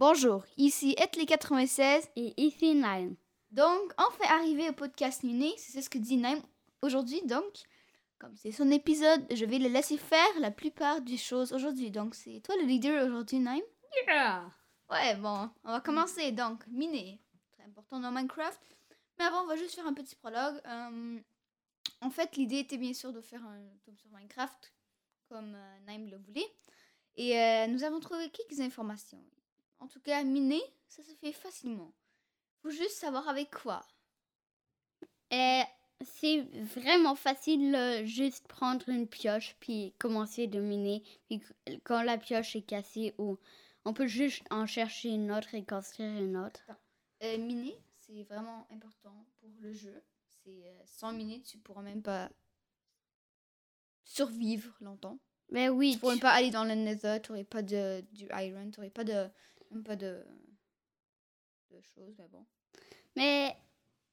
Bonjour, ici Etley96 et ici Naim. Donc, enfin arrivé au podcast Miné, c'est ce que dit Naim aujourd'hui. Donc, comme c'est son épisode, je vais le laisser faire la plupart des choses aujourd'hui. Donc, c'est toi le leader aujourd'hui, Naim Yeah! Ouais, bon, on va commencer. Donc, Miné, très important dans Minecraft. Mais avant, on va juste faire un petit prologue. Euh, en fait, l'idée était bien sûr de faire un tome sur Minecraft, comme euh, Naim le voulait. Et euh, nous avons trouvé quelques informations. En tout cas, miner, ça se fait facilement. Faut juste savoir avec quoi. Et c'est vraiment facile, euh, juste prendre une pioche puis commencer de miner. Puis quand la pioche est cassée, ou on peut juste en chercher une autre et construire une autre. Euh, miner, c'est vraiment important pour le jeu. C'est euh, sans miner, tu pourras même pas survivre longtemps. Mais oui, Tu pourrais même pas aller dans le nether, tu n'aurais pas de, du iron, tu n'aurais pas de, même pas de, de choses, mais bon. Mais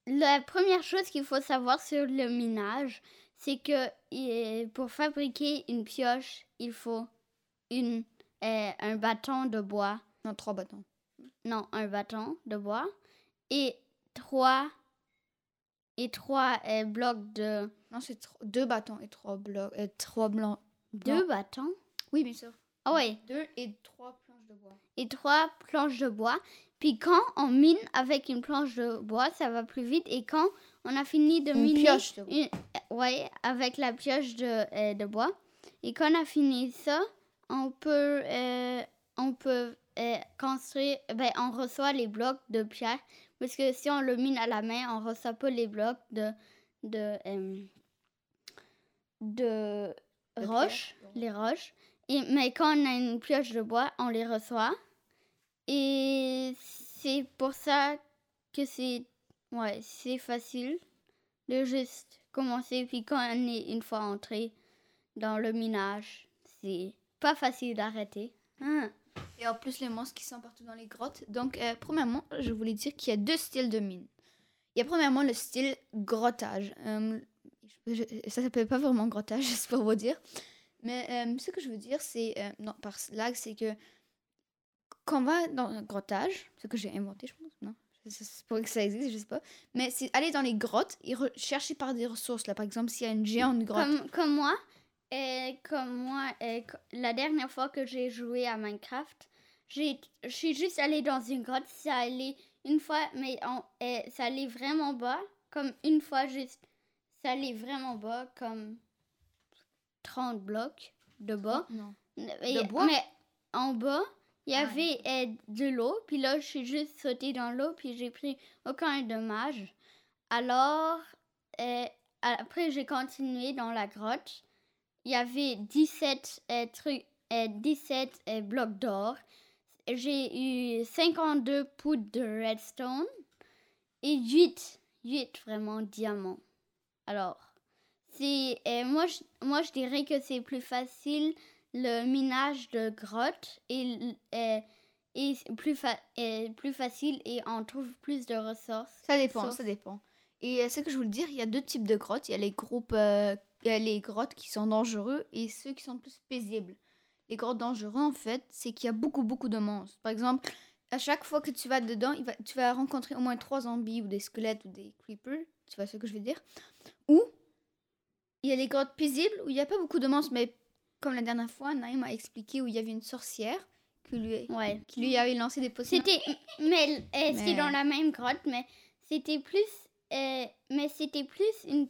la première chose qu'il faut savoir sur le minage, c'est que euh, pour fabriquer une pioche, il faut une, euh, un bâton de bois. Non, trois bâtons. Non, un bâton de bois et trois et trois euh, blocs de Non, c'est deux bâtons et trois blocs, euh, trois blancs. deux bâtons? Oui, bien sûr. Ah ouais, Deux et trois. Et trois planches de bois. Puis quand on mine avec une planche de bois, ça va plus vite. Et quand on a fini de Une miner, pioche de bois. une- euh, ouais, avec la pioche de, euh, de bois. Et quand on a fini ça, on peut, euh, on peut euh, construire, ben, on reçoit les blocs de pierre. Parce que si on le mine à la main, on reçoit pas les blocs de, de, de De roches, pierre, les roches. Mais quand on a une pioche de bois, on les reçoit. Et c'est pour ça que c'est ouais, facile de juste commencer. Puis quand on est une fois entré dans le minage, c'est pas facile d'arrêter. Hein. Et en plus, les monstres qui sont partout dans les grottes. Donc, euh, premièrement, je voulais dire qu'il y a deux styles de mine. Il y a premièrement le style grottage. Euh, ça s'appelle pas vraiment grottage, c'est pour vous dire. Mais euh, ce que je veux dire, c'est. euh, non, par lag, c'est que quand on va dans un grottage, ce que j'ai inventé, je pense, non C'est pour que ça existe, je sais pas. Mais c'est aller dans les grottes et chercher par des ressources. Là, par exemple, s'il y a une géante grotte. Comme, moi, et comme moi, et la dernière fois que j'ai joué à Minecraft, je suis juste allée dans une grotte. Ça allait une fois, mais on- et ça allait vraiment bas. Comme une fois, juste, ça allait vraiment bas, comme 30 blocs de bas. Non. Et- bois? Mais en bas, il y Ah, avait euh, de l'eau. Puis là, je suis juste sautée dans l'eau. Puis j'ai pris aucun dommage. Alors, euh, après, j'ai continué dans la grotte. Il y avait 17 euh, trucs, euh, 17 euh, blocs d'or. J'ai eu 52 poudres de redstone et 8, 8 vraiment diamants. Alors, c'est euh, moi, je, moi je dirais que c'est plus facile le minage de grottes et, euh, plus, fa- euh, plus facile et on trouve plus de ressources. Ça dépend, Sauf- ça dépend. Et euh, ce que je voulais dire, il y a deux types de grottes. Il y a les groupes, euh, il y a les grottes qui sont dangereux et ceux qui sont plus paisibles. Les grottes dangereux, en fait, c'est qu'il y a beaucoup, beaucoup de monstres. Par exemple, à chaque fois que tu vas dedans, il va, tu vas rencontrer au moins trois zombies ou des squelettes ou des creepers. Tu vois ce que je veux dire? Ou il y a les grottes paisibles où il n'y a pas beaucoup de monstres, mais comme la dernière fois, Naïm a expliqué où il y avait une sorcière qui lui, Ouais. qui lui avait lancé des potions. C'était mais euh, dans la même grotte mais c'était plus euh, mais c'était plus une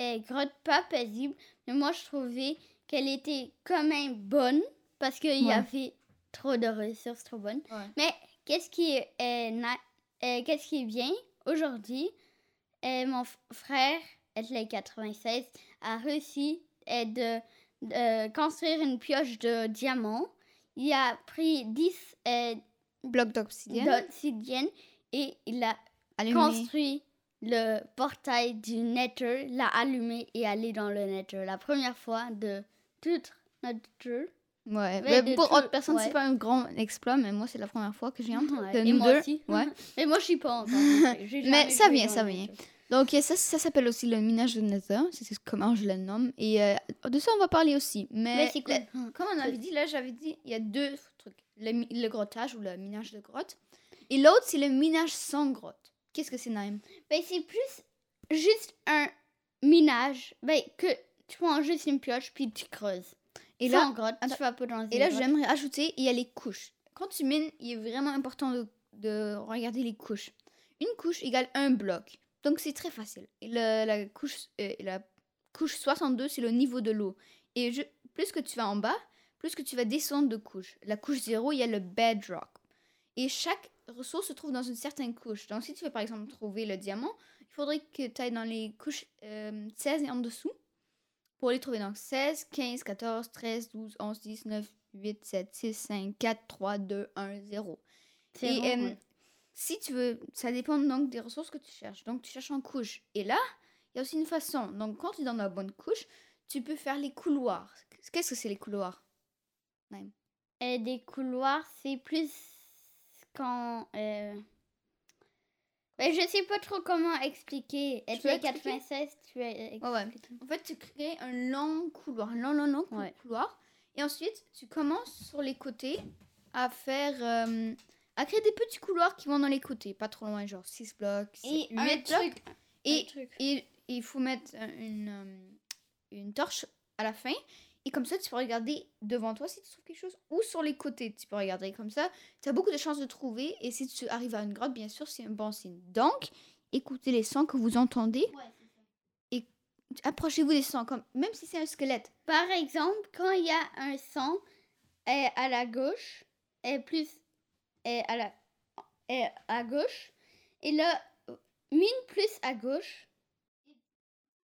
euh, grotte pas paisible mais moi je trouvais qu'elle était quand même bonne parce qu'il y avait trop de ressources trop bonnes. Ouais. Mais qu'est-ce qui est euh, qu'est-ce qui est bien? Aujourd'hui mon frère les 96 a réussi euh, de, de construire une pioche de diamant. Il a pris 10 euh, Bloc d'obsidienne. et il a allumé. construit le portail du Nether, l'a allumé et allé dans le Nether. La première fois de toute notre jeu. Ouais, mais pour autre personne, ouais. c'est pas un grand exploit, mais moi, c'est la première fois que j'ai. Ouais, de et moi deux. aussi. Ouais. Mais moi, je suis pas encore. Mais ça vient, ça vient. Donc, ça, ça s'appelle aussi le minage de Nether. C'est comment je le nomme. Et euh, de ça, on va parler aussi. Mais, Mais cool. là, comme on avait dit, là, j'avais dit, il y a deux trucs. le, le grottage ou le minage de grotte. Et l'autre, c'est le minage sans grotte. Qu'est-ce que c'est, Naïm? Ben, c'est plus juste un minage. Ben, que tu prends juste une pioche puis tu creuses. Et Sans là, grotte, tu vas pas dans une et là j'aimerais ajouter, il y a les couches. Quand tu mines, il est vraiment important de, de regarder les couches. Une couche égale un bloc. Donc c'est très facile. La, couche, euh, la couche 62, c'est le niveau de l'eau. Et je- plus que tu vas en bas, plus que tu vas descendre de couche. La couche 0, il y a le bedrock. Et chaque ressource se trouve dans une certaine couche. Donc si tu veux par exemple trouver le diamant, il faudrait que tu ailles dans les couches euh, 16 et en dessous pour les trouver. Donc 16, 15, 14, 13, 12, 11, 10, 9, 8, 7, 6, 5, 4, 3, 2, 1, 0. C'est Et euh. Si tu veux, ça dépend donc des ressources que tu cherches. Donc tu cherches en couche. Et là, il y a aussi une façon. Donc quand tu es dans la bonne couche, tu peux faire les couloirs. Qu'est-ce que c'est les couloirs Euh, des couloirs, c'est plus quand. Euh... Ben, je sais pas trop comment expliquer. Et Tu es expliquer? 96, tu es. Ouais, ouais. En fait, tu crées un long couloir, un long, long, long Ouais. couloir. Et ensuite, tu commences sur les côtés à faire. euh, à créer des petits couloirs qui vont dans les côtés, pas trop loin, genre 6 blocs, Et 8 un blocs. truc. Et. Et et il faut mettre euh, une, euh, une torche à la fin. Et comme ça, tu peux regarder devant toi si tu trouves quelque chose. Ou sur les côtés, tu peux regarder. Comme ça, tu as beaucoup de chances de trouver. Et si tu arrives à une grotte, bien sûr, c'est un bon signe. Donc, écoutez les sons que vous entendez. Approchez-vous des sons, comme, même si c'est un squelette. Par exemple, quand il y a un son est à la gauche, est plus est à la est à gauche, et là mine plus à gauche.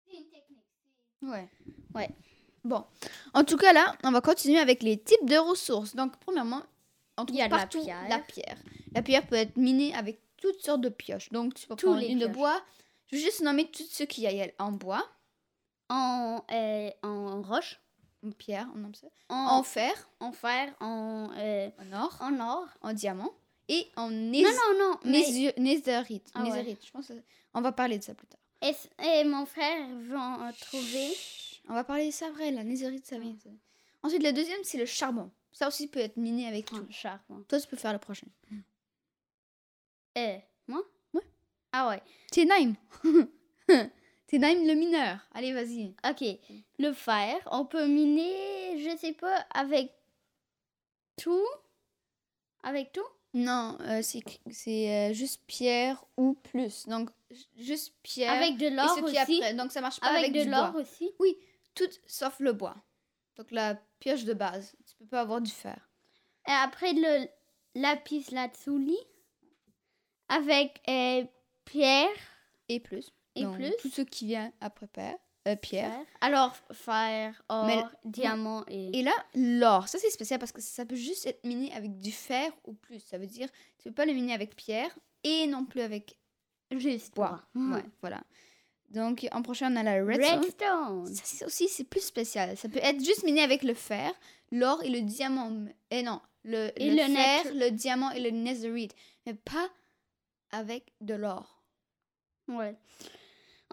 C'est une technique. Ouais. Ouais. Bon. En tout cas, là, on va continuer avec les types de ressources. Donc, premièrement, on trouve Il y a de la partout pierre. la pierre. La pierre peut être minée avec toutes sortes de pioches. Donc, tu peux Tous prendre les une de pioches. bois. Je vais juste nommer tout ce qu'il y a. Il y a en bois, En euh, en roche, en pierre, on nomme ça. en, En fer, en fer, en euh, en or, en or. en diamant et en Non non non. mais- netherite. Ah ouais. Je pense. que- On va parler de ça plus tard. Et, et mon frère va en trouver? On va parler de ça après. La netherite, ça vient. ça. Ensuite, le deuxième, c'est le charbon. Ça aussi peut être miné avec tout. Un charbon. Toi, tu peux faire le prochain. Euh, moi? Ouais. Ah ouais. C'est Naïm. C'est Naïm le mineur. Allez, vas-y. Ok. Le fer, on peut miner, je sais pas, avec tout? Avec tout? Non, euh, c'est c'est, euh, juste pierre ou plus. Donc, ju- juste pierre Avec de et l'or ce qui est aussi? après. Donc, ça marche pas Avec, avec, de du l'or bois. aussi? Tout sauf le bois. Donc, la pioche de base. Tu peux pas avoir du fer. Et après le lapis lazuli. Avec euh, pierre Et plus. Et plus. Tout ce qui vient après pierre. euh, pierre. Alors, fer, or, Mais- diamant et... Et là, l'or, ça c'est spécial parce que ça peut juste être miné avec du fer ou plus. Ça veut dire tu peux pas le miner avec pierre et non plus avec juste bois. Ouais, voilà. Donc en prochain on a la redstone. Redstone. Ça aussi c'est plus spécial. Ça peut être juste miné avec le fer, l'or et le diamant. Et non, le, Et le, le fer, le diamant et le netherite, mais pas avec de l'or. Ouais.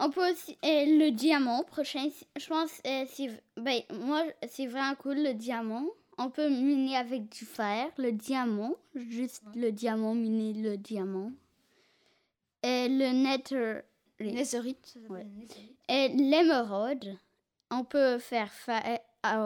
On peut aussi. euh, le diamant, prochain. Je pense. euh, c'est ben, moi, c'est vraiment cool, le diamant. On peut miner avec du fer, le diamant. Juste le diamant, miner le diamant. Et le nether. Netherite, Ouais. Et l'émeraude. On peut faire fer. euh,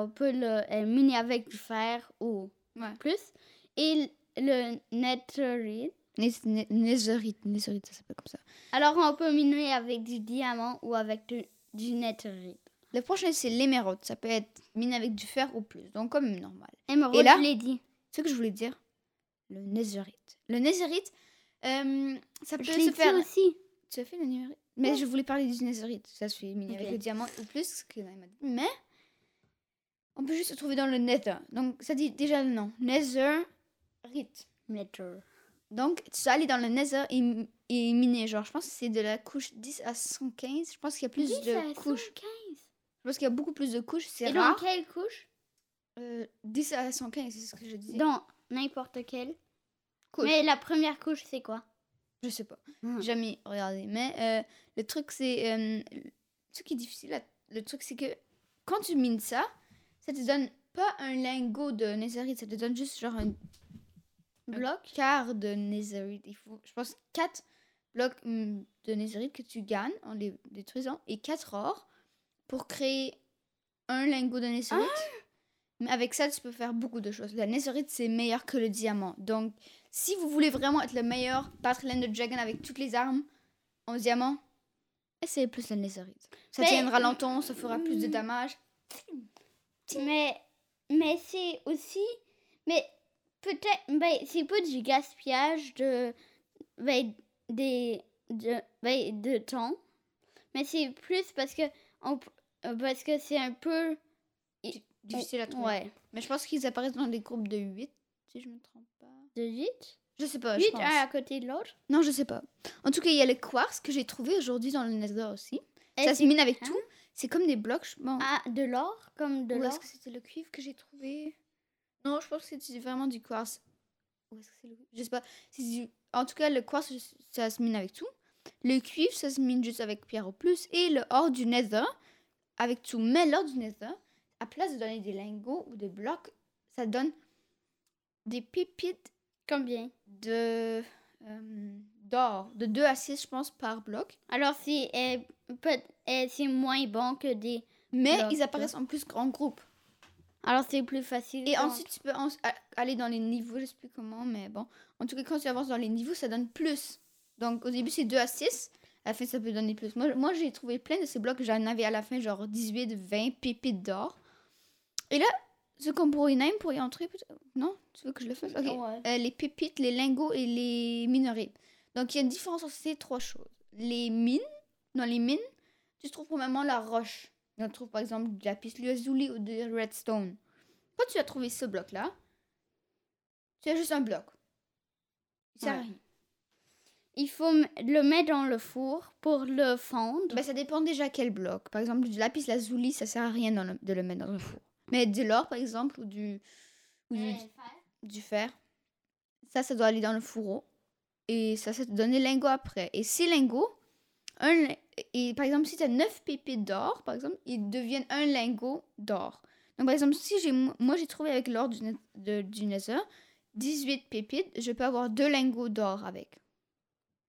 On peut le miner avec du fer ou Ouais. plus. Et le netherite. Netherite, netherite, ça s'appelle comme ça. Alors, on peut miner avec du diamant ou avec du, du netherite. Le prochain c'est l'émeraude. Ça peut être miné avec du fer ou plus. Donc comme normal. Émeraude, Et là? je l'ai dit. Ce que je voulais dire, le netherite. Le netherite, euh, ça peut Je se faire. aussi. Tu as fait le netherite Mais Ouais. je voulais parler du netherite. Ça se fait miner Ok. avec le diamant ou plus, ce que. Mais on peut juste se trouver dans le nether. Donc ça dit déjà le nom. Netherite. Nether. Donc tu vas aller dans le nether et, et miner. Genre, je pense que c'est de la couche 10 à 115. Je pense qu'il y a plus de couches. Je pense qu'il y a beaucoup plus de couches. C'est Et dans rare. quelle couche? Euh, 10 à 115, c'est ce que je disais. Dans n'importe quelle. Couche. Mais la première couche, c'est quoi? Je sais pas. Hmm. Jamais regardé. Mais euh, le truc, c'est. euh, ce qui est difficile, le truc, c'est que quand tu mines ça, ça te donne pas un lingot de netherite, ça te donne juste genre un, blocs. quart de netherite. Il faut, je pense, 4 blocs hum, de netherite que tu gagnes en les détruisant et 4 or pour créer un lingot de netherite. Mais avec ça, tu peux faire beaucoup de choses. La netherite, c'est meilleur que le diamant. Donc, si vous voulez vraiment être le meilleur, battre l'Ender Dragon avec toutes les armes en diamant, essayez plus la netherite. Ça Mais- tiendra longtemps, ça fera plus de damage. Mais, mais c'est aussi. Mais peut-être. Ben, c'est pas du gaspillage de. Ben, des, de, ben, de temps. Mais c'est plus parce que. On, parce que c'est un peu. Difficile à trouver. Ouais. Mais je pense qu'ils apparaissent dans des groupes de 8, si je me trompe pas. De 8 Je sais pas, je 8 pense. un à côté de l'autre? Non, je sais pas. En tout cas, il y a le quartz que j'ai trouvé aujourd'hui dans le Nether aussi. Et ça se mine avec hein? tout. C'est comme des blocs. je- Bon. Ah, de l'or? Comme de Ou l'or? est-ce que c'était le cuivre que j'ai trouvé? Non, je pense que c'était vraiment du quartz. Ou est-ce que c'est le Je sais pas. C'est du- En tout cas, le quartz, ça se mine avec tout. Le cuivre, ça se mine juste avec pierre au plus. Et le or du Nether, avec tout. Mais l'or du Nether, à place de donner des lingots ou des blocs, ça donne des pépites Combien de euh, d'or, de 2 à 6, je pense, par bloc. Alors, c'est euh, peut- euh, c'est moins bon que des. Mais Blocs, ils apparaissent en plus grand groupe. Alors, c'est plus facile. Et ensuite, tu peux en- aller dans les niveaux, je sais plus comment, mais bon. En tout cas, quand tu avances dans les niveaux, ça donne plus. Donc, au début, c'est 2 à 6. À la fin, ça peut donner plus. Moi, moi j'ai trouvé plein de ces blocs. J'en avais à la fin, genre 18, 20 pépites d'or. Et là, ce qu'on pourrait même pour y entrer, non? Tu veux que je le fasse? Ok. Ouais. Euh, les pépites, les lingots et les minerais. Donc, il y a une différence entre ces trois choses. Les mines, dans les mines, tu trouves probablement la roche. On trouve par exemple du lapis lazuli ou du redstone. Quand tu as trouvé ce bloc-là, tu as juste un bloc. À Ouais. rien. Il faut le mettre dans le four pour le fondre. Ben, ça dépend déjà quel bloc. Par exemple, du lapis lazuli, ça sert à rien le- de le mettre dans le four. Mais de l'or, par exemple, ou du, ou du, du fer, ça, ça doit aller dans le fourreau. Et ça, ça te donne les lingots après. Et ces lingots, un, et par exemple, si tu as 9 pépites d'or, par exemple, ils deviennent un lingot d'or. Donc, par exemple, si j'ai moi, j'ai trouvé avec l'or du, de- du Nether 18 pépites, je peux avoir deux lingots d'or avec.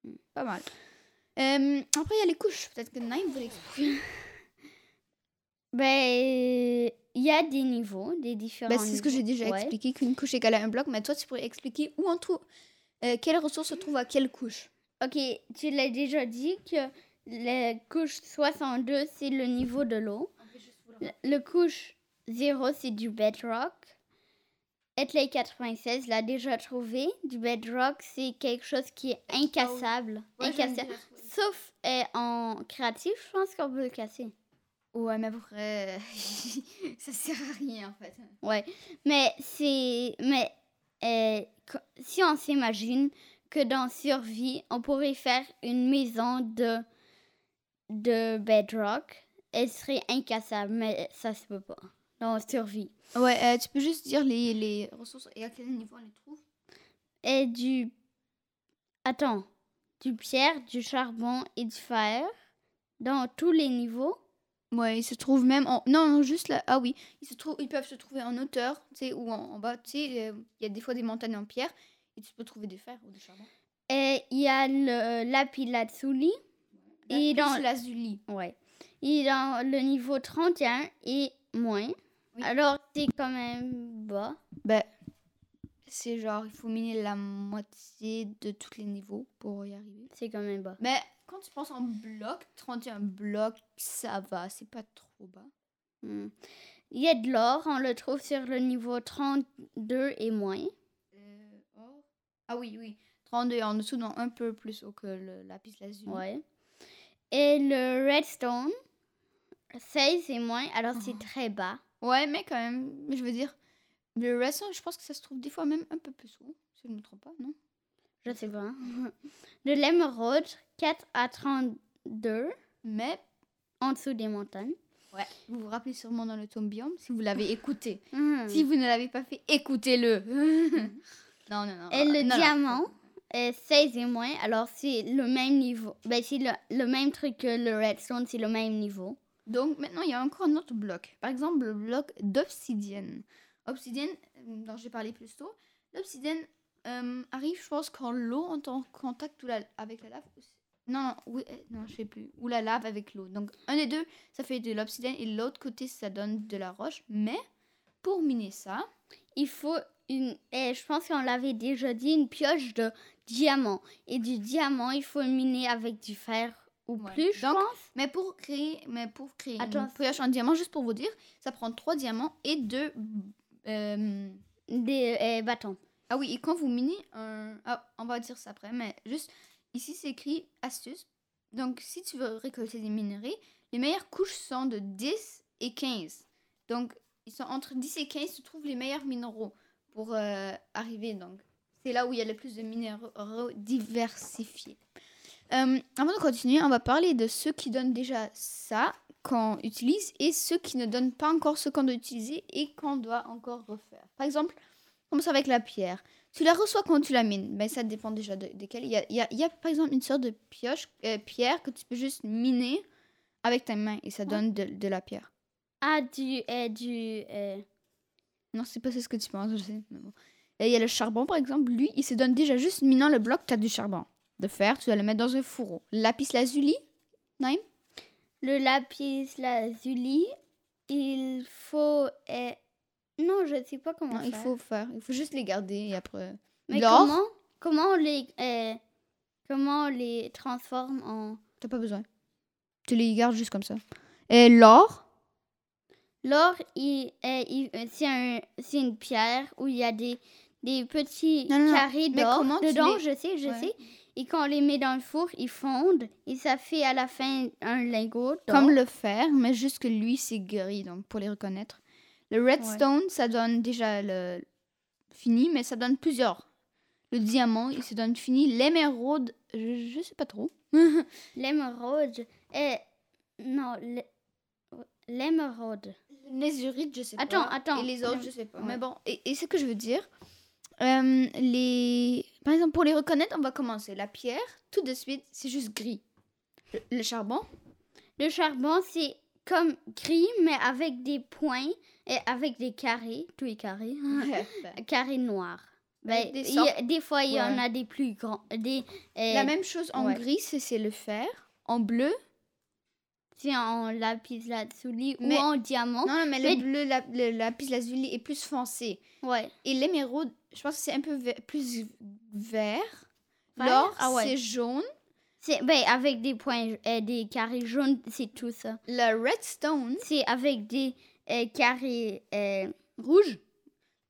Hmm, Pas mal. Euh, après, il y a les couches. Peut-être que Naïm veut l'expliquer. Ben, il y a des niveaux, des différents Ben, c'est ce que j'ai déjà Ouais. expliqué, qu'une couche égale à un bloc. Mais toi, tu pourrais expliquer où on trouve. euh, quelle ressource se trouve à quelle couche Ok, tu l'as déjà dit que la couche 62, c'est le niveau de l'eau. Le, le couche 0, c'est du bedrock. Etley 96 l'a déjà trouvé. Du bedrock, c'est quelque chose qui est incassable. incassable. Sauf euh, en créatif, je pense qu'on peut le casser. Ouais, mais après, ça sert à rien en fait. Ouais, mais c'est. Mais euh, si on s'imagine que dans Survie, on pourrait faire une maison de, de bedrock, elle serait incassable, mais ça se peut pas. Dans Survie. Ouais, euh, tu peux juste dire les, les ressources et à quel niveau on les trouve Et du. Attends. Du pierre, du charbon et du fer. Dans tous les niveaux? Ouais, ils se trouvent même en. Non, non, juste là. Ah oui, ils, se trouvent... ils peuvent se trouver en hauteur, tu sais, ou en, en bas. Tu sais, euh, il y a des fois des montagnes en pierre et tu peux trouver des fers ou des charbons. Et il y a le lapis lazuli. Et Et dans- l'azuli. Ouais. Il est dans le niveau 31 et moins. Oui. Alors, c'est quand même bas. Ben, c'est genre, il faut miner la moitié de tous les niveaux pour y arriver. C'est quand même bas. Mais quand tu penses en bloc, 31 blocs, ça va, c'est pas trop bas. Hmm. Il y a de l'or, on le trouve sur le niveau 32 et moins. Ah oui, oui. 32 en dessous, donc un peu plus haut que le lapis lazuli. Ouais. Et le redstone, 16 et moins, alors c'est Oh. très bas. Ouais, mais quand même, je veux dire, le restant, je pense que ça se trouve des fois même un peu plus haut, si je ne me trompe pas, non? Je sais pas. De l'émeraude, 4 à 32, Mais, en dessous des montagnes. ouais, vous vous rappelez sûrement dans le tome biome, si vous l'avez écouté. Hmm. Si vous ne l'avez pas fait, écoutez-le. non, non, non. Et le non, non. diamant, est 16 et moins, alors c'est le même niveau. Ben, c'est le, le même truc que le redstone, c'est le même niveau. Donc maintenant, il y a encore un autre bloc. Par exemple, le bloc d'obsidienne. Obsidienne, euh, dont j'ai parlé plus tôt. L'obsidienne, euh, arrive, je pense, quand l'eau entre en contact ou la- avec la lave. Non, non, oui, euh, non, je sais plus. Ou la lave avec l'eau. Donc, un des deux, ça fait de l'obsidienne et l'autre côté, ça donne de la roche. Mais, pour miner ça, Il faut une. eh, je pense qu'on l'avait déjà dit, une pioche de diamant. Et du diamant, il faut miner avec du fer ou Ouais. plus, je Donc, pense. mais pour créer, mais pour créer Attends. une pioche en diamant, juste pour vous dire, ça prend trois diamants et deux. euh, Des eh, bâtons. Ah oui, et quand vous minez un... Ah, on va dire ça après, mais juste, ici c'est écrit astuce. Donc, si tu veux récolter des minerais, les meilleures couches sont de 10 et 15. Donc, ils sont entre 10 et 15, tu trouves les meilleurs minéraux pour euh, arriver. Donc, c'est là où il y a le plus de minéraux diversifiés. Euh, avant de continuer, on va parler de ceux qui donnent déjà ça qu'on utilise et ceux qui ne donnent pas encore ce qu'on doit utiliser et qu'on doit encore refaire. Par exemple, commence avec la pierre. Tu la reçois quand tu la mines? Ben, ça dépend déjà de, desquelles. Il y a, il y a- il y a, par exemple une sorte de pioche, euh, pierre que tu peux juste miner avec ta main et ça donne de, de la pierre. Ah, du. eh, du eh, Non, c'est pas ce que tu penses, je sais. mais bon. Et il y a le charbon, par exemple. Lui, il se donne déjà juste minant le bloc, tu as du charbon. De fer, tu dois le mettre dans un fourreau. Lapis lazuli, Naïm? Le lapis lazuli, il faut. eh, non, je ne sais pas comment Non, il faire. faut faire. Il faut juste les garder et après. Mais comment, comment on les. eh, comment on les transforme en. T'as pas besoin. Tu les gardes juste comme ça. Et l'or? L'or, il, euh, c'est un, c'est une pierre où il y a des, des petits Non, non, carrés d'or dedans, les- je sais, je Ouais. sais. Et quand on les met dans le four, ils fondent et ça fait à la fin un lingot. Comme le fer, mais juste que lui, c'est gris, donc pour les reconnaître. Le redstone, ça donne déjà le fini, mais ça donne plusieurs. Le diamant, il se donne fini. L'émeraude, je, je sais pas trop. L'émeraude. Eh, non, l'émeraude. Le nézurite, je sais Attends, pas. attends. Et les autres, je sais pas. ouais. Mais bon, et, et ce que je veux dire, euh, les... par exemple, pour les reconnaître, on va commencer. La pierre, tout de suite, c'est juste gris. Le, le charbon, Le charbon, c'est comme gris, mais avec des points et avec des carrés. Tous les carrés. carrés noirs. Ben, Des a- fois, il y en a des plus grands. Des, La même chose en ouais. gris, c'est le fer. En bleu, C'est en lapis lazuli Mais- ou en diamant. non, mais Mais- le bleu, la, le lapis lazuli est plus foncé. Ouais. Et l'émeraude, je pense que c'est un peu plus vert. Vert? L'or, Ah ouais. c'est jaune. C'est ben, avec des points, euh, des carrés jaunes, c'est tout ça. Le redstone, C'est avec des euh, carrés euh, rouges.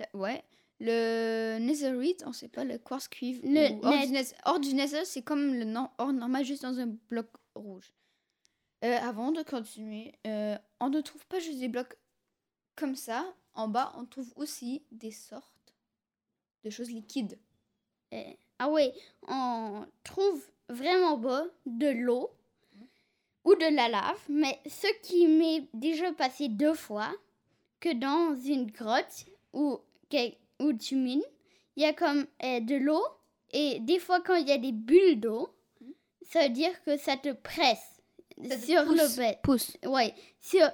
le- ouais. Le netherite, on sait pas, le quartz cuivre. Le or, net- du nether, c'est comme le or normal, juste dans un bloc rouge. Euh, avant de continuer, euh, on ne trouve pas juste des blocs comme ça. En bas, on trouve aussi des sortes de choses liquides. Euh, ah ouais, on trouve vraiment bas de l'eau ou de la lave, mais ce qui m'est déjà passé deux fois, que dans une grotte où, que- où tu mines, il y a comme de l'eau et des fois quand il y a des bulles d'eau, ça veut dire que ça te presse sur le bête. Pousse. Ouais, sur,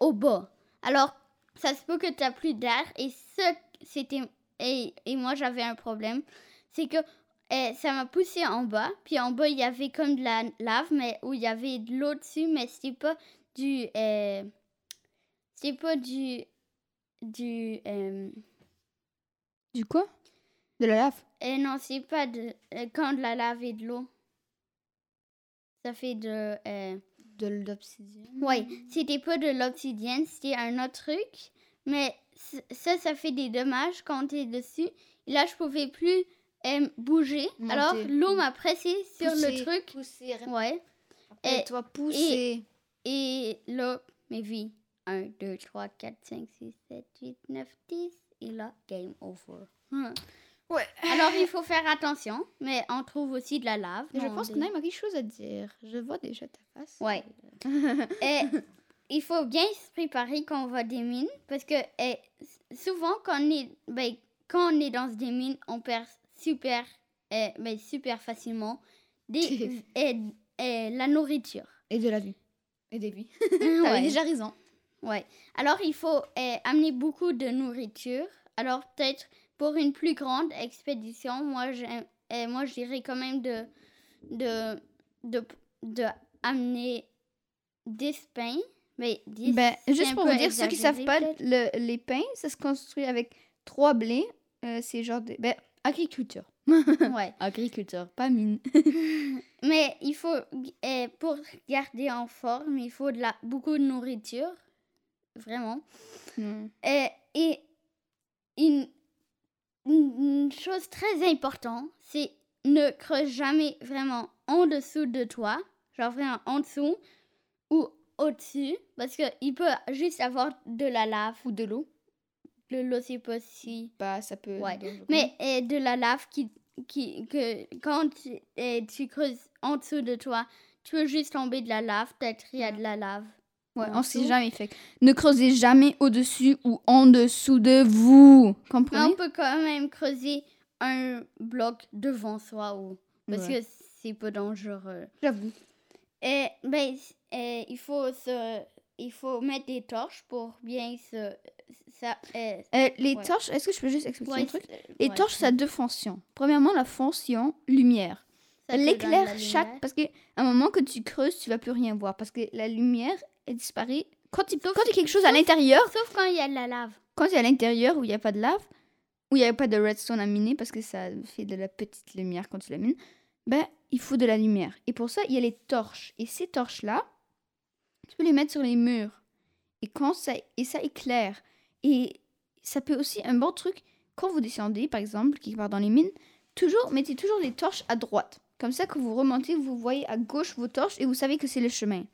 au bas. Alors, ça se peut que tu plus d'air et ce, c'était. Et, et moi, j'avais un problème. C'est que euh, ça m'a poussé en bas. Puis en bas, il y avait comme de la lave, mais où il y avait de l'eau dessus, mais c'était pas du. Euh, c'était pas du. Du. Euh, Du quoi? De la lave? euh, non, c'est pas de. euh, quand de la lave et de l'eau. Ça fait de. euh, De l'obsidienne. Oui, c'était pas de l'obsidienne, c'était un autre truc. Mais ça, ça fait des dommages quand t'es dessus. Et là, je pouvais plus euh, bouger. Monter. Alors, l'eau m'a pressé sur Pousser, le truc. Pousser. Ouais. Et Et- toi, pousser. Et là, mes vies. 1, 2, 3, 4, 5, 6, 7, 8, 9, 10. Et là, game over. Hum. Ouais. Alors, il faut faire attention. Mais on trouve aussi de la lave. Et je pense des- que Naïm a quelque chose à dire. Je vois déjà ta face. Ouais. Et il faut bien se préparer quand on va des mines parce que souvent quand on est ben, quand on est dans des mines, on perd super ben, super facilement des, la nourriture. Et de la vie. Et des vies. T'avais ouais. déjà raison. ouais. Alors il faut amener beaucoup de nourriture. Alors peut-être pour une plus grande expédition, moi, j'aime- euh, moi je dirais quand même de, de, de, de amener 10 pains. Mais 10, Ben, juste pour vous dire, ceux qui savent pas, le- les pains, ça se construit avec trois blés. Euh, c'est genre de... Ben, agriculture. ouais. Agriculture, pas mine. Mais il faut, euh, pour garder en forme, il faut de la, beaucoup de nourriture. Vraiment. Hmm. Euh, et une, une- chose très importante, c'est ne creuse jamais vraiment en dessous de toi, genre vraiment en dessous ou au-dessus, parce qu'il peut juste avoir de la lave ou de l'eau. De l'eau, c'est pas si. Bah, ça peut... Ouais. Mais euh, de la lave qui, qui que quand tu, tu creuses en dessous de toi, tu peux juste tomber de la lave, peut-être il y a de la lave. Ouais, on sait jamais fait. Ne creusez jamais au-dessus ou en dessous de vous. Mais Comprenez? on peut quand même creuser un bloc devant soi ou parce Ouais. que c'est pas dangereux. J'avoue. Et ben il faut se il faut mettre des torches pour bien se ça euh, Euh, les Ouais. torches, est-ce que je peux juste expliquer ouais, un truc? Les torches, ça a deux fonctions. Premièrement, la fonction lumière. la chaque... Parce qu'à un moment que tu creuses, tu vas plus rien voir. Parce que la lumière, elle disparaît. Quand il, quand il y a quelque chose à l'intérieur, Sauf quand il y a de la lave. quand il y a à l'intérieur où il n'y a pas de lave, où il n'y a pas de redstone à miner parce que ça fait de la petite lumière quand tu la mines, ben, il faut de la lumière. Et pour ça, il y a les torches. Et ces torches-là, tu peux les mettre sur les murs. Et, quand ça, et ça éclaire. Et ça peut aussi, un bon truc, quand vous descendez, par exemple, quelque part dans les mines, toujours, mettez toujours les torches à droite. Comme ça, quand vous remontez, vous voyez à gauche vos torches et vous savez que c'est le chemin.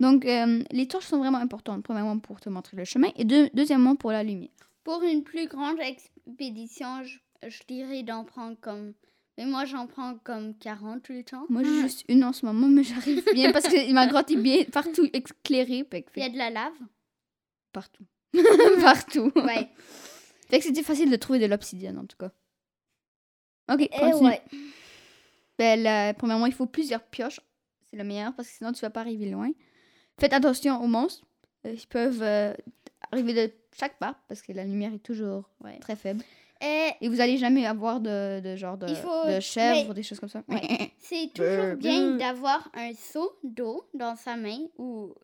Donc, euh, les torches sont vraiment importantes. Premièrement, pour te montrer le chemin. Et deux- deuxièmement, pour la lumière. Pour une plus grande expédition, je, je dirais d'en prendre comme mais moi j'en prends comme 40 tout le temps. Moi, j'ai juste une en ce moment, mais j'arrive bien parce que ma grotte est bien partout éclairée. Il y a de la lave? Partout. partout. Ouais. Fait que c'était facile de trouver de l'obsidienne, en tout cas. Ok, Et continue. ouais. Ben, là, premièrement, il faut plusieurs pioches. C'est le meilleur parce que sinon, tu vas pas arriver loin. Faites attention aux monstres. Euh, Ils peuvent euh, arriver de chaque part parce que la lumière est toujours Ouais. très faible. Et Et vous allez jamais avoir de, de genre de, faut- de chèvre mais- ou des choses comme ça. Ouais. c'est toujours bien d'avoir un seau d'eau dans sa main ou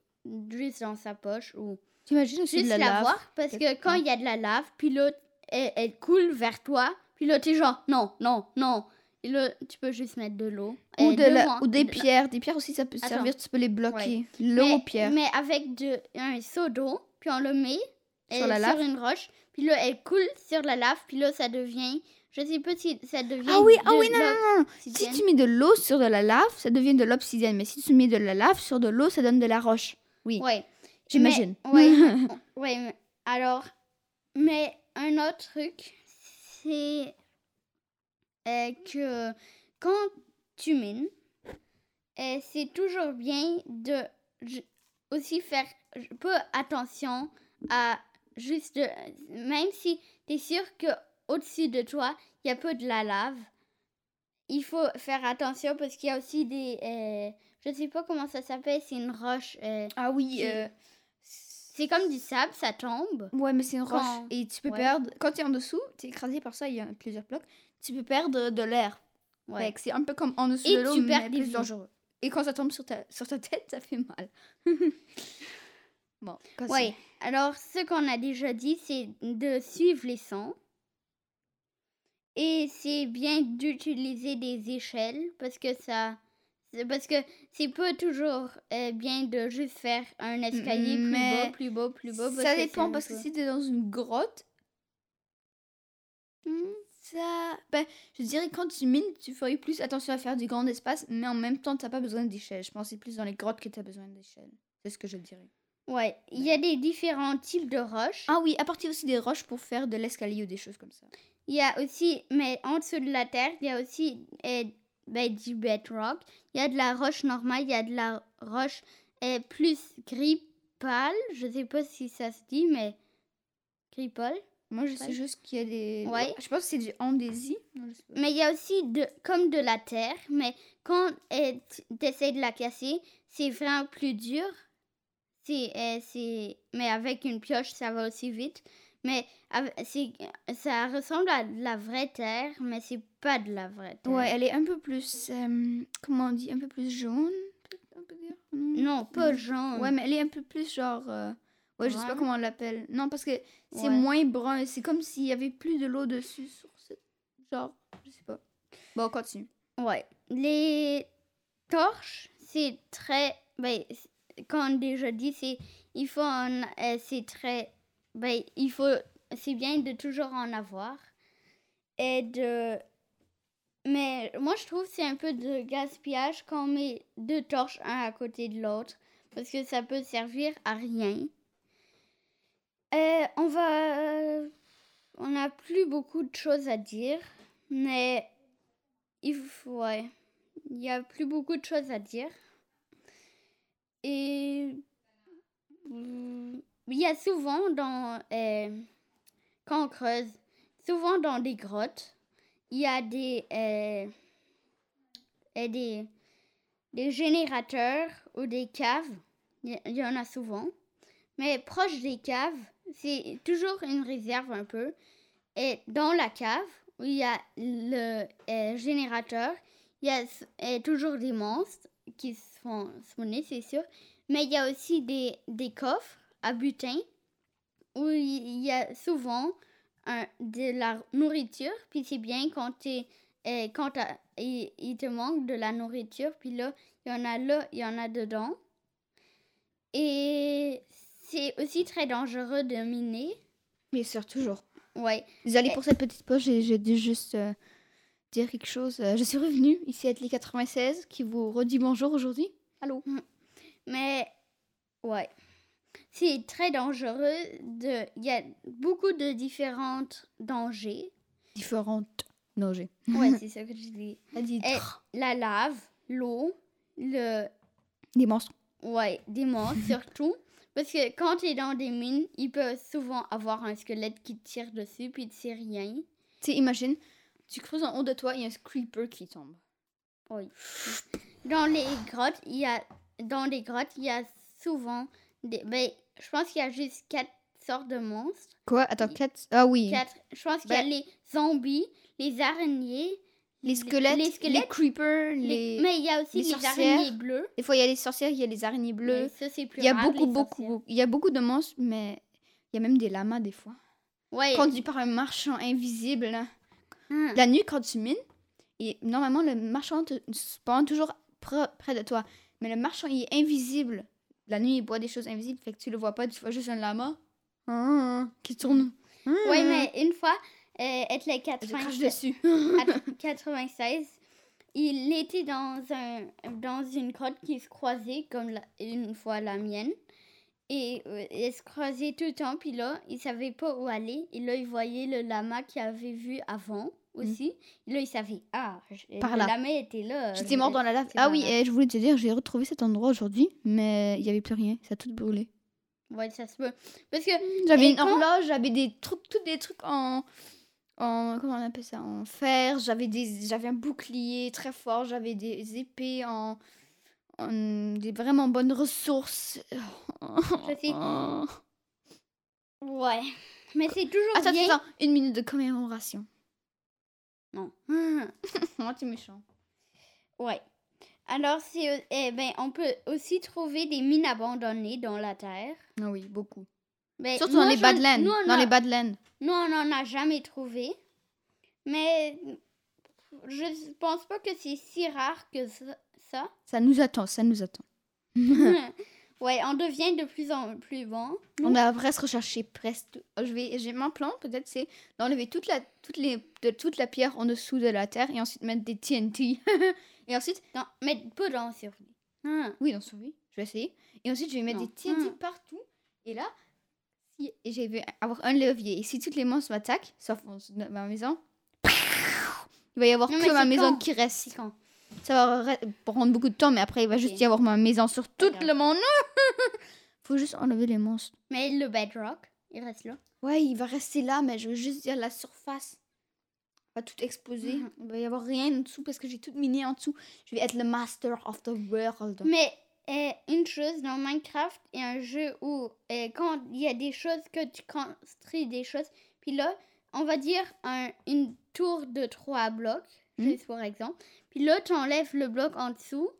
juste dans sa poche ou T'imagines aussi juste de la lave. l'avoir parce que quand il y a de la lave, puis l'autre elle, elle coule vers toi, puis là t'es genre non, non, non. Là tu peux juste mettre de l'eau Ou, de la- devant. ou des De- pierres. Des pierres aussi, ça peut Attends. servir. Tu peux les bloquer. L'eau aux pierres. mais avec de, un seau d'eau, puis on le met Sur la lave? une roche, puis là elle coule sur la lave, puis là ça devient, je sais pas si ça devient. Ah oui, ah de oui, non, non, non. Si tu mets de l'eau sur de la lave, ça devient de l'obsidienne. Mais si tu mets de la lave sur de l'eau, ça donne de la roche. Oui, Ouais. j'imagine. Mais- Ouais, Alors, mais un autre truc, c'est euh, que quand tu mines, euh, c'est toujours bien de aussi faire un peu attention à juste, de- même si tu es sûr que au-dessus de toi, il y a peu de la lave, il faut faire attention parce qu'il y a aussi des... euh, je sais pas comment ça s'appelle, c'est une roche. Ah oui, c'est comme du sable, ça tombe. ouais, mais c'est une roche. Quand- Et tu peux ouais. perdre, quand tu es en dessous, tu es écrasé par ça, il y a plusieurs blocs, tu peux perdre de l'air. Ouais. C'est un peu comme en dessous Et de l'eau, mais plus vies. dangereux. Et quand ça tombe sur ta, sur ta tête, ça fait mal. bon. Ouais. Alors, ce qu'on a déjà dit, c'est de suivre les sons. Et c'est bien d'utiliser des échelles parce que ça. Parce que c'est pas toujours euh, bien de juste faire un escalier plus Mais plus bas, plus bas. parce Ça que dépend parce que si tu es dans une grotte, hmm, ça. Ben, je dirais quand tu mines, tu ferais plus attention à faire du grand espace, mais en même temps, tu n'as pas besoin d'échelle. Je pense que c'est plus dans les grottes que tu as besoin d'échelle. C'est ce que je dirais. Ouais. Il y a des différents types de roches. Ah oui, à partir aussi des roches pour faire de l'escalier ou des choses comme ça. Il y a aussi, mais en dessous de la terre, il y a aussi euh, ben, du bedrock. Il y a de la roche normale, il y a de la roche euh, plus gris pâle. Je sais pas si ça se dit, mais gris pâle. Moi, je sais juste qu'il y a des. Ouais. Je pense que c'est du pas. Mais il y a aussi de, comme de la terre, mais quand tu essaies de la casser, c'est vraiment plus dur. C'est, euh, c'est, mais avec une pioche, ça va aussi vite. Mais ça ressemble à de la vraie terre, mais c'est pas de la vraie terre. Ouais, elle est un peu plus. euh, comment on dit Un peu plus jaune, peut- on peut dire? Non, pas jaune. Ouais, mais elle est un peu plus genre. euh, Ouais, je sais pas comment on l'appelle. Non, parce que c'est Ouais. moins brun. C'est comme s'il y avait plus de l'eau dessus sur cette. Genre, je sais pas. Bon, on continue. Ouais. Les torches, c'est très. Ben, comme déjà dit, c'est. Il faut en. euh, c'est très. Ben, il faut. C'est bien de toujours en avoir. Et de. Mais moi, je trouve que c'est un peu de gaspillage quand on met deux torches un à côté de l'autre. Parce que ça peut servir à rien. Euh, on va. On n'a plus beaucoup de choses à dire. Mais il faut, ouais. Il y a plus beaucoup de choses à dire. Et mm, il y a souvent dans euh, quand on creuse, souvent dans des grottes, il y a des euh, euh, des des générateurs ou des caves. Il y en a souvent. Mais proche des caves, c'est toujours une réserve un peu. Et dans la cave, où il y a le euh, générateur, il y a euh, toujours des monstres qui se font c'est sûr. Mais il y a aussi des, des coffres à butin où il y a souvent de la nourriture. Puis c'est bien quand, t'es, euh, quand il, il te manque de la nourriture. Puis là, il y en a là, il y en a dedans. Et c'est aussi très dangereux de miner. Bien sûr, toujours. Ouais. Désolée pour cette petite pause, j'ai dû juste euh, dire quelque chose. Euh, je suis revenue ici à Atelier 96 qui vous redit bonjour aujourd'hui. Allô? Mais ouais, c'est très dangereux. De, il y a beaucoup de différents dangers. Différentes nager. Ouais, c'est ça que je dis. Dit. La lave, l'eau, le, des monstres. ouais, des monstres surtout. Parce que quand tu es dans des mines, il peut souvent avoir un squelette qui te tire dessus, puis tu sais rien. Tu sais, imagine, tu creuses en haut de toi, il y a un creeper qui tombe. Oui. Dans les grottes, il y a dans les grottes, il y a souvent des ben, je pense qu'il y a juste quatre sortes de monstres. Quoi? Attends, quatre? Ah oui. Quatre. Je pense qu'il y a Ben- les zombies, les araignées, Les squelettes, les les, squelettes, creepers, les- les... mais il y a aussi les les, araignées bleues. Des fois, il y a les sorcières, il y a les araignées bleues. ça c'est plus Il y a rare, beaucoup, les beaucoup. Il y a beaucoup de monstres, mais il y a même des lamas des fois. Ouais. Conduits par un marchand invisible. là. Hein. La nuit, quand tu mines, et normalement, le marchand te spawn toujours près de toi. Mais le marchand, il est invisible. La nuit, il boit des choses invisibles, fait que tu le vois pas, tu vois juste un lama Ah, qui tourne. Ouais, mais une fois, être crache 96, dessus. à 96, il était dans, un, dans une grotte qui se croisait comme la- une fois la mienne. Et euh, il se croisait tout le temps, puis là, il savait pas où aller. Et là, il voyait le lama qu'il avait vu avant aussi. Là, il savait, ah, je- Par le lama était là. J'étais mort dans la lave. Ah oui, et je voulais te dire, j'ai retrouvé cet endroit aujourd'hui, mais il y avait plus rien. Ça a tout brûlé. Ouais, ça se peut. Parce que, J'avais une quand- horloge, j'avais des trucs, tous des trucs en, en comment on appelle ça, en fer. J'avais des, j'avais un bouclier très fort. J'avais des épées en, en- des vraiment bonnes ressources. Je ouais. Mais c'est toujours Attends, bien. attends, une minute de commémoration. Non. Oh, t'es méchant. Ouais. Alors, c'est, eh ben, on peut aussi trouver des mines abandonnées dans la terre. Ah oui, beaucoup. Surtout dans les Badlands. nous, on Dans a- les Badlands. Nous, on n'en a jamais trouvé. Mais je pense pas que c'est si rare que ça. ça. Nous attend, ça nous attend. ouais, on devient de plus en plus bon. On a presque recherché presque. Je vais, j'ai mon plan peut-être c'est d'enlever toute la, toutes les, de toute la pierre en dessous de la terre et ensuite mettre des TNT. et ensuite, Non, mais pas dans survie. Hein. oui, dans survie, je vais essayer. Et ensuite, je vais mettre Non. des TNT Hmm. partout. Et là, si, je vais avoir un levier. Et si toutes les monstres m'attaquent, sauf ma maison, il va y avoir Non, que ma maison quand? qui reste. Quand? Ça va re- prendre beaucoup de temps, mais après, il va juste y avoir ma maison sur tout le monde. Faut juste enlever les monstres. Mais le bedrock, il reste là. Ouais, il va rester là, mais je veux juste dire la surface. va tout exploser. Mhm. Il va y avoir rien en dessous parce que j'ai tout miné en dessous. Je vais être le master of the world. Mais euh, une chose dans Minecraft et un jeu où euh, quand il y a des choses que tu construis des choses, puis là, on va dire un, une tour de trois blocs, Mhm. juste pour exemple, puis là, tu enlèves le bloc en dessous,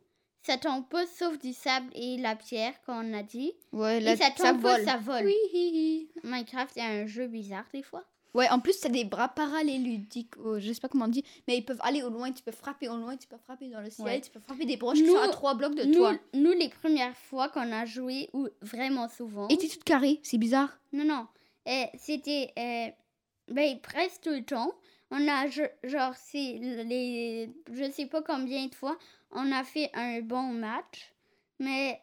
ça tombe pas sauf du sable et la pierre, comme on a dit. Ouais, et là, ça ça tombe pas, vole. ça vole. Oui, hi, hi. Minecraft est un jeu bizarre des fois. Ouais, en plus, t'as des bras paralléludiques. Oh, je sais pas comment on dit, mais ils peuvent aller au loin. Tu peux frapper au loin, tu peux frapper dans le ciel, Ouais. tu peux frapper des broches qui sont à trois blocs de Nous, toi. nous, les premières fois qu'on a joué, ou vraiment souvent. Et t'es toute carrée, c'est bizarre. Non, non. Euh, C'était euh, ben, presque tout le temps. On a, genre, c'est les. Je sais pas combien de fois, on a fait un bon match. Mais.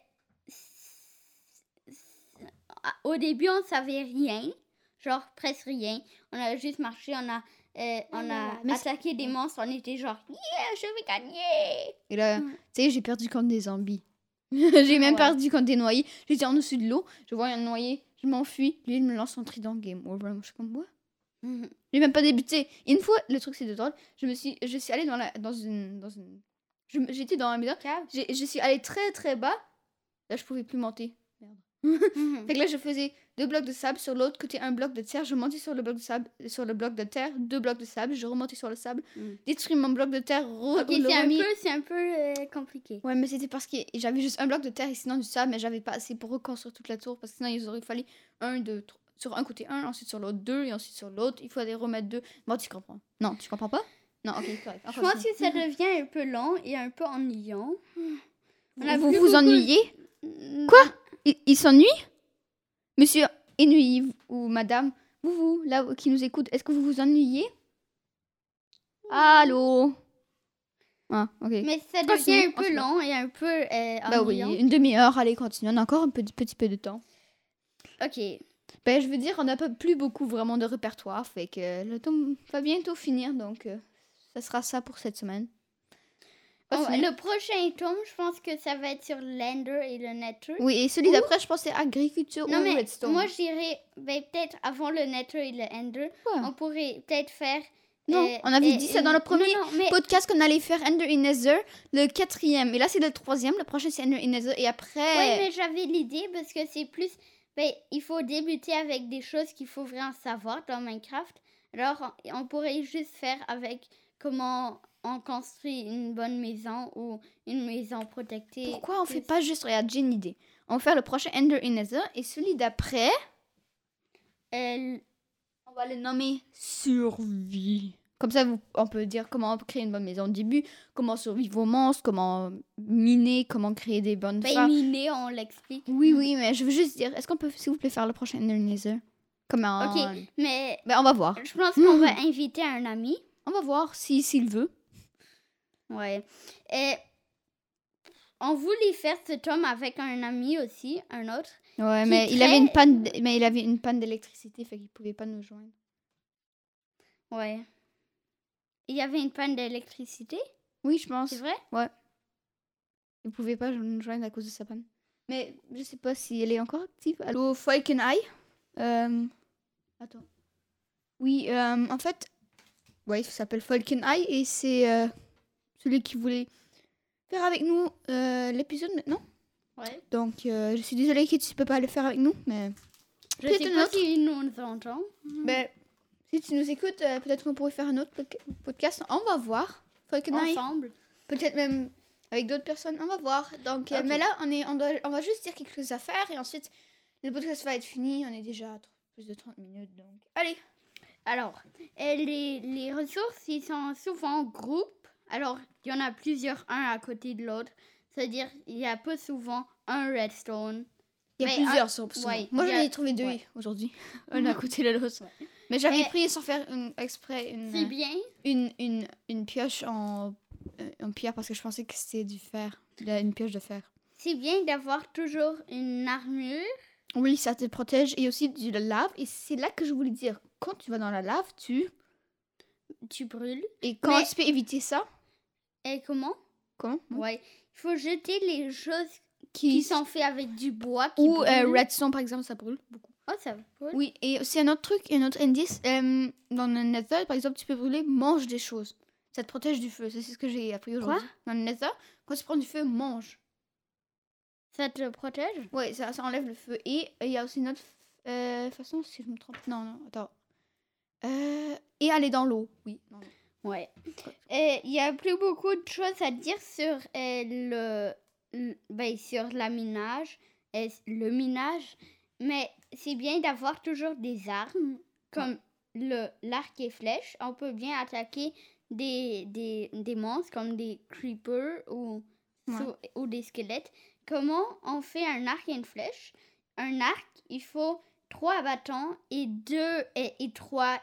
Au début, on savait rien. Genre, presque rien. On a juste marché, on a. euh, on là a. Mais attaqué des monstres, on était genre, yeah, je vais gagner! Et là, Mm. tu sais, j'ai perdu contre des zombies. j'ai même Ouais. perdu contre des noyés. J'étais en dessous de l'eau, je vois un noyé, je m'enfuis. Lui, il me lance son trident game over. Je suis comme, moi. Mhm. J'ai même pas débuté. Et une fois, le truc c'est de drôle, je me suis, je suis allée dans la, dans une, dans une, j'étais dans un maison, je suis allée très très bas. Là, je pouvais plus monter. Mhm. Fait que là, je faisais deux blocs de sable sur l'autre côté, un bloc de terre. Je montais sur le bloc de sable, sur le bloc de terre, deux blocs de sable. Je remontais sur le sable, Mm. détruis mon bloc de terre, re- Ok, c'est un peu, c'est un peu euh, compliqué. Ouais, mais c'était parce que j'avais juste un bloc de terre et sinon du sable, mais j'avais pas assez pour reconstruire toute la tour parce que sinon il aurait fallu un, deux, trois. Sur un côté un, ensuite sur l'autre deux et ensuite sur l'autre. Il faut aller remettre deux. Bon, tu comprends. Non, tu comprends pas? Non, ok, correct. Je pense que ça devient un peu long et un peu ennuyant. On Vous vous ennuyez? Mm, Quoi? Il, il s'ennuie Monsieur ennuyez ou madame, vous, vous, là qui nous écoute, est-ce que vous vous ennuyez? Allô? Ah, ok. Mais ça Continue, devient un peu long et un peu euh, bah oui, une demi-heure, allez, continue. On a encore un petit, petit peu de temps. Ok. Ben, je veux dire, on n'a pas plus beaucoup vraiment de répertoire, fait que le tome va bientôt finir, donc euh, ça sera ça pour cette semaine. Continue. le prochain tome, je pense que ça va être sur l'Ender et le Nether. Oui, et celui d'après, je pense c'est agriculture Non, ou mais redstone. moi, je dirais, ben, peut-être avant le Nether et le Ender, Ouais. on pourrait peut-être faire. Non, euh, on avait euh, dit ça dans le non, premier non, mais podcast qu'on allait faire Ender et Nether, le quatrième. Et là, c'est le troisième. Le prochain, c'est Ender et Nether. Et après. Oui, mais j'avais l'idée parce que c'est plus. Ben, il faut débuter avec des choses qu'il faut vraiment savoir dans Minecraft. Alors, on pourrait juste faire avec comment on construit une bonne maison ou une maison protectée. Pourquoi on fait pas juste. Regarde, j'ai une idée. On va faire le prochain Ender et Nether. Et celui d'après, Euh, on va le nommer Survie. Comme ça, vous, on peut dire comment créer une bonne maison au début, comment survivre aux monstres, comment miner, comment créer des bonnes ben, miner, on l'explique. Oui, oui, mais je veux juste dire, est-ce qu'on peut, s'il vous plaît, faire le prochain Ender et Nether Comment Ok. Mais Ben, on va voir. je pense qu'on Hmm. va inviter un ami. On va voir si s'il veut. Ouais. Et on voulait faire ce tome avec un ami aussi, un autre. Ouais, mais il avait une panne, mais il avait une panne d'électricité, fait qu'il pouvait pas nous joindre. Ouais. Il y avait une panne d'électricité, Oui, je pense. c'est vrai? Il pouvait pas nous joindre à cause de sa panne. Mais je sais pas si elle est encore active. Allô, Falcon Eye. Euh... Attends. Oui, euh, en fait, ouais, il s'appelle Falcon Eye et c'est euh, celui qui voulait faire avec nous euh, l'épisode maintenant. Ouais. Donc, euh, je suis désolée que tu peux pas le faire avec nous, mais Je sais pas autre. s'il nous entend. Ben, si tu nous écoutes, euh, peut-être qu'on pourrait faire un autre podca- podcast. On va voir. Ensemble. Peut-être même avec d'autres personnes. On va voir. Donc, mais là, on, est, on, doit, on va juste dire quelque chose à faire et ensuite, le podcast va être fini. On est déjà à plus de 30 minutes. Donc, allez. Alors, les, les ressources, ils sont souvent en groupe. Alors, il y en a plusieurs, un à côté de l'autre. C'est-à-dire, il y a pas souvent un redstone. Il y a Mais, plusieurs sur- sur- ouais, Moi, j'en ai trouvé deux ouais. aujourd'hui. Un à côté de l'autre. Mais j'avais Mais- pris sans faire une, exprès une, bien. une, une, une pioche en, euh, en pierre parce que je pensais que c'était du fer. Une pioche de fer. C'est bien d'avoir toujours une armure. Oui, ça te protège et aussi de la lave. Et c'est là que je voulais dire, quand tu vas dans la lave, tu... Tu brûles. Et comment Mais- tu peux éviter ça Et comment? Comment Ouais. Il faut jeter les choses Qui, qui sont faites avec du bois. Qui Ou euh, redstone, par exemple, ça brûle beaucoup. Oh, ça brûle. Oui, et aussi un autre truc, un autre indice. euh, dans le Nether, par exemple, tu peux brûler, mange des choses. Ça te protège du feu. C'est ce que j'ai appris aujourd'hui. Dans le Nether, quand tu prends du feu, mange. Ça te protège Ouais, ça, ça enlève le feu. Et il y a aussi une autre euh, façon, si je me trompe. Non, non, attends. Euh, et aller dans l'eau, oui. non, non. Ouais. Et il y a plus beaucoup de choses à dire sur euh, le, ben, sur la minage, et le minage, mais c'est bien d'avoir toujours des armes comme le l'arc et flèche. On peut bien attaquer des, des, des monstres comme des creepers ou, Ouais. sou- ou des squelettes. Comment on fait un arc et une flèche? Un arc, il faut trois bâtons et deux et, et trois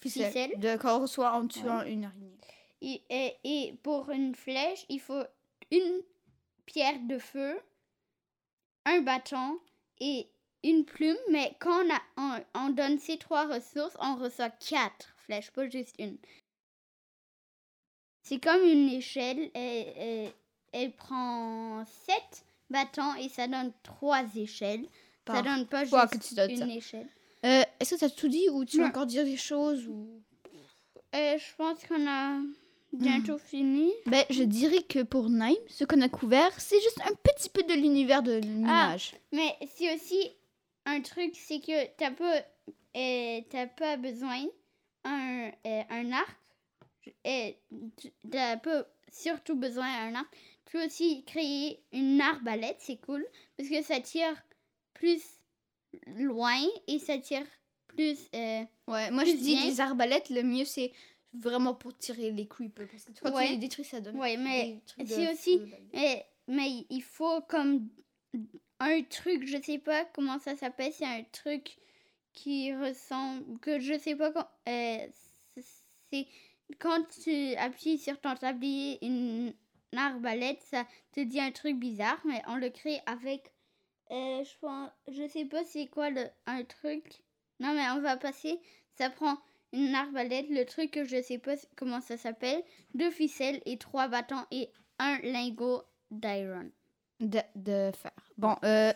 ficelles. De qu'on reçoit en tuant une araignée. Et, et, et pour une flèche, il faut une pierre de feu, un bâton et une plume. Mais quand on, a, on, on donne ces trois ressources, on reçoit quatre flèches, pas juste une. C'est comme une échelle. Elle, elle- elle prend sept bâtons et ça donne trois échelles. Ça donne pas juste que tu donnes une ça. échelle. Euh, Est-ce que tu as tout dit ou tu veux encore dire des choses ou... Euh, je pense qu'on a bientôt fini. Ben, je dirais que pour Naim, ce qu'on a couvert, c'est juste un petit peu de l'univers de minage. Mais c'est aussi un truc, c'est que t'as pas, euh, t'as pas besoin un, euh, un arc. Et tu- t'as pas surtout besoin d'un arc. Tu peux aussi créer une arbalète, c'est cool, parce que ça tire plus loin et ça tire plus. euh, Ouais, moi je dis bien. des arbalètes, le mieux c'est vraiment pour tirer les creepers. Parce que quand Ouais. tu les détruis, ça donne. Ouais, mais c'est aussi-. Mais, mais il faut comme un truc, je sais pas comment ça s'appelle, c'est un truc qui ressemble, que je sais pas quand, euh, c'est- c'est quand tu appuies sur ton tablier une, arbalète, ça te dit un truc bizarre, mais on le crée avec, euh, je pense, je sais pas c'est quoi le, un truc. Non mais on va passer, ça prend une arbalète, le truc que je sais pas comment ça s'appelle, deux ficelles et trois bâtons et un lingot d'iron. de, de fer. Bon, euh,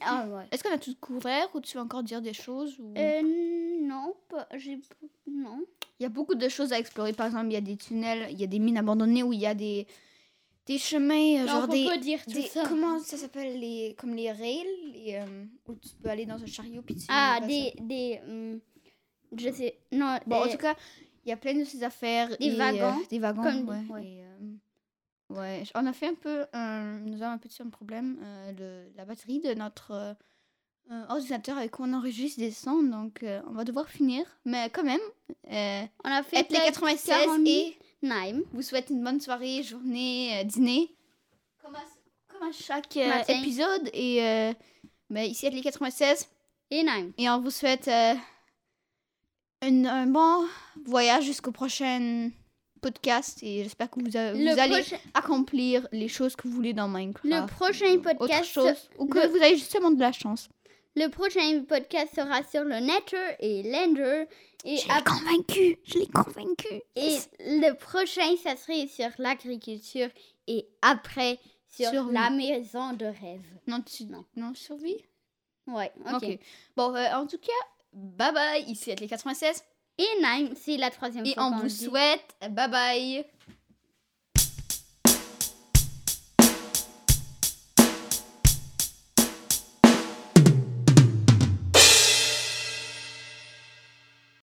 ah ouais. est-ce qu'on a tout couvert ou tu veux encore dire des choses ou... Euh, non, pas, j'ai, non. Il y a beaucoup de choses à explorer. Par exemple, il y a des tunnels, il y a des mines abandonnées où il y a des, des chemins, euh, genre faut des... pas dire tout des- ça. Comment ça s'appelle les Comme les rails, les, euh, où tu peux aller dans un chariot puis tu Ah, des, des, hum, je sais, non, Bon, en euh, tout cas, il y a plein de ces affaires. Des et, euh, wagons, des wagons, comme- ouais. ouais. et, ouais, on a fait un peu. un- nous avons un petit problème. le- la batterie de notre euh, ordinateur avec quoi on enregistre des sons. Donc, euh, on va devoir finir. Mais quand même, euh, on a fait être les peut-être 96 40 et Nîmes. vous souhaite une bonne soirée, journée, euh, dîner. Comme à, comme à chaque euh, épisode. Et euh, ben, ici, les 96. Et Nîmes. Et on vous souhaite euh, une- un bon voyage jusqu'au prochain podcast. Et j'espère que vous, a- vous Le, allez accomplir les choses que vous voulez dans Minecraft. le prochain Autre podcast, chose. Ou que le- vous avez justement de la chance. Le prochain podcast sera sur le Nether et l'Ender. Et, Je l'ai ap- convaincu. Je l'ai convaincu. et le prochain, ça serait sur l'agriculture. Et après, sur Sur- la maison de rêve. Non, tu... Non. non, survie? Ouais, ok. Bon, euh, en tout cas, bye bye. Ici, les 96. Et Nîmes, c'est la troisième Et fois on vous dit. souhaite bye bye.